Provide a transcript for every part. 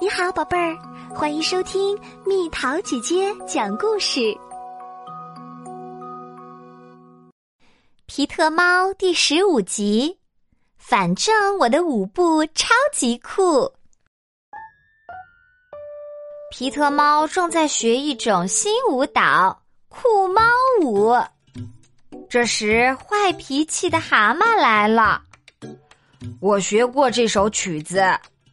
你好，宝贝儿，欢迎收听蜜桃姐姐讲故事。皮特猫第十五集，反正我的舞步超级酷。皮特猫正在学一种新舞蹈——酷猫舞。这时，坏脾气的蛤蟆来了。我学过这首曲子，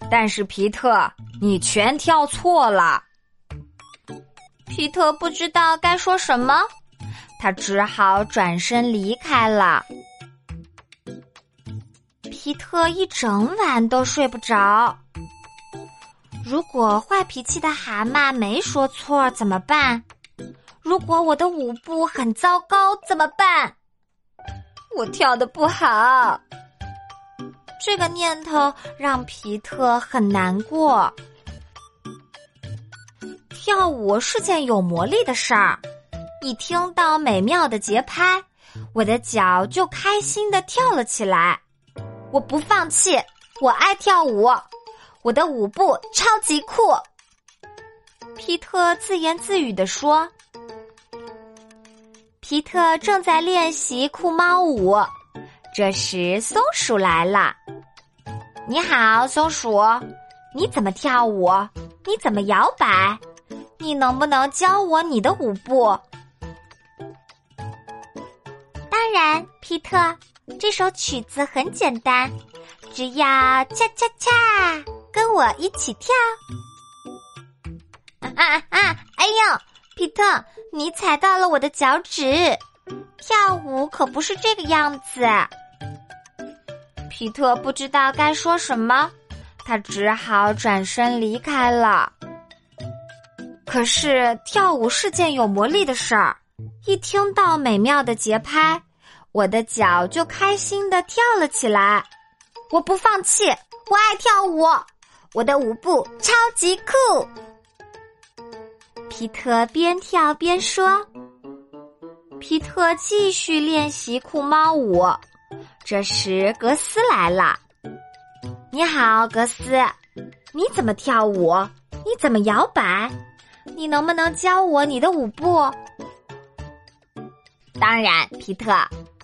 但是皮特。你全跳错了，皮特不知道该说什么，他只好转身离开了。皮特一整晚都睡不着。如果坏脾气的蛤蟆没说错怎么办？如果我的舞步很糟糕怎么办？我跳的不好。这个念头让皮特很难过。跳舞是件有魔力的事儿，一听到美妙的节拍，我的脚就开心的跳了起来。我不放弃，我爱跳舞，我的舞步超级酷。皮特自言自语地说：“皮特正在练习酷猫舞。”这时，松鼠来了。你好，松鼠，你怎么跳舞？你怎么摇摆？你能不能教我你的舞步？当然，皮特，这首曲子很简单，只要恰恰恰，跟我一起跳。啊啊啊！哎呦，皮特，你踩到了我的脚趾。跳舞可不是这个样子。皮特不知道该说什么，他只好转身离开了。可是跳舞是件有魔力的事儿，一听到美妙的节拍，我的脚就开心的跳了起来。我不放弃，我爱跳舞，我的舞步超级酷。皮特边跳边说：“皮特继续练习酷猫舞。”这时，格斯来了。你好，格斯，你怎么跳舞？你怎么摇摆？你能不能教我你的舞步？当然，皮特，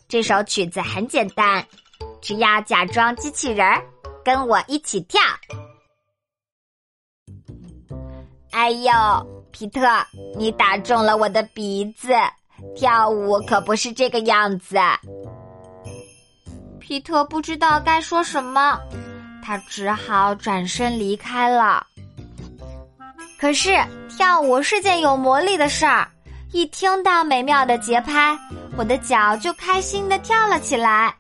这首曲子很简单，只要假装机器人儿，跟我一起跳。哎呦，皮特，你打中了我的鼻子！跳舞可不是这个样子。皮特不知道该说什么，他只好转身离开了。可是跳舞是件有魔力的事儿，一听到美妙的节拍，我的脚就开心的跳了起来。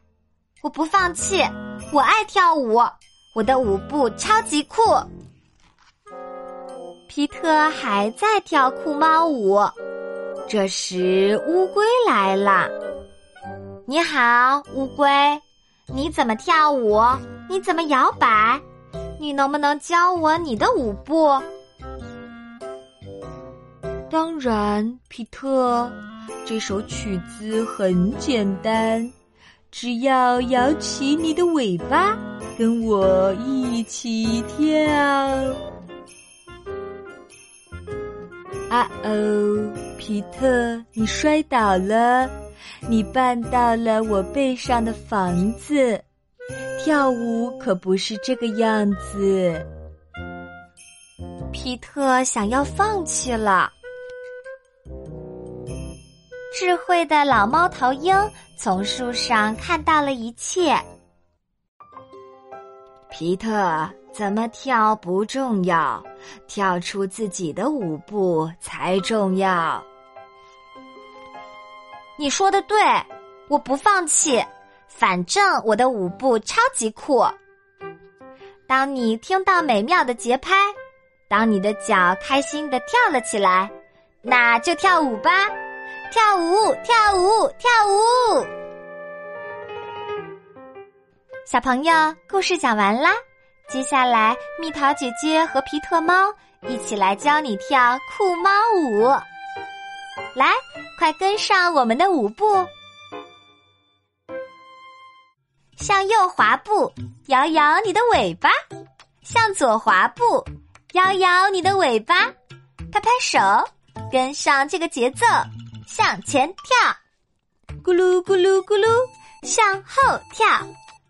我不放弃，我爱跳舞，我的舞步超级酷。皮特还在跳酷猫舞，这时乌龟来了。你好，乌龟。你怎么跳舞？你怎么摇摆？你能不能教我你的舞步？当然，皮特，这首曲子很简单，只要摇起你的尾巴，跟我一起跳。啊哦，皮特，你摔倒了。你绊到了我背上的房子，跳舞可不是这个样子。皮特想要放弃了。智慧的老猫头鹰从树上看到了一切。皮特，怎么跳不重要，跳出自己的舞步才重要。你说的对，我不放弃，反正我的舞步超级酷。当你听到美妙的节拍，当你的脚开心的跳了起来，那就跳舞吧，跳舞，跳舞，跳舞。小朋友，故事讲完啦，接下来蜜桃姐姐和皮特猫一起来教你跳酷猫舞，来。快跟上我们的舞步，向右滑步，摇摇你的尾巴；向左滑步，摇摇你的尾巴，拍拍手，跟上这个节奏，向前跳，咕噜咕噜咕噜，向后跳，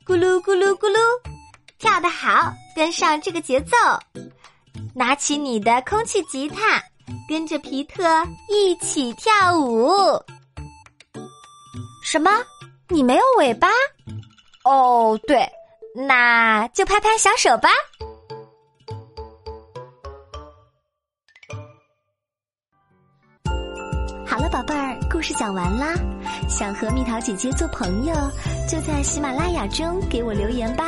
咕噜咕噜咕噜，跳得好，跟上这个节奏，拿起你的空气吉他，跟着皮特一起跳舞。什么？你没有尾巴？哦，对，那就拍拍小手吧。好了，宝贝儿，故事讲完啦。想和蜜桃姐姐做朋友，就在喜马拉雅中给我留言吧。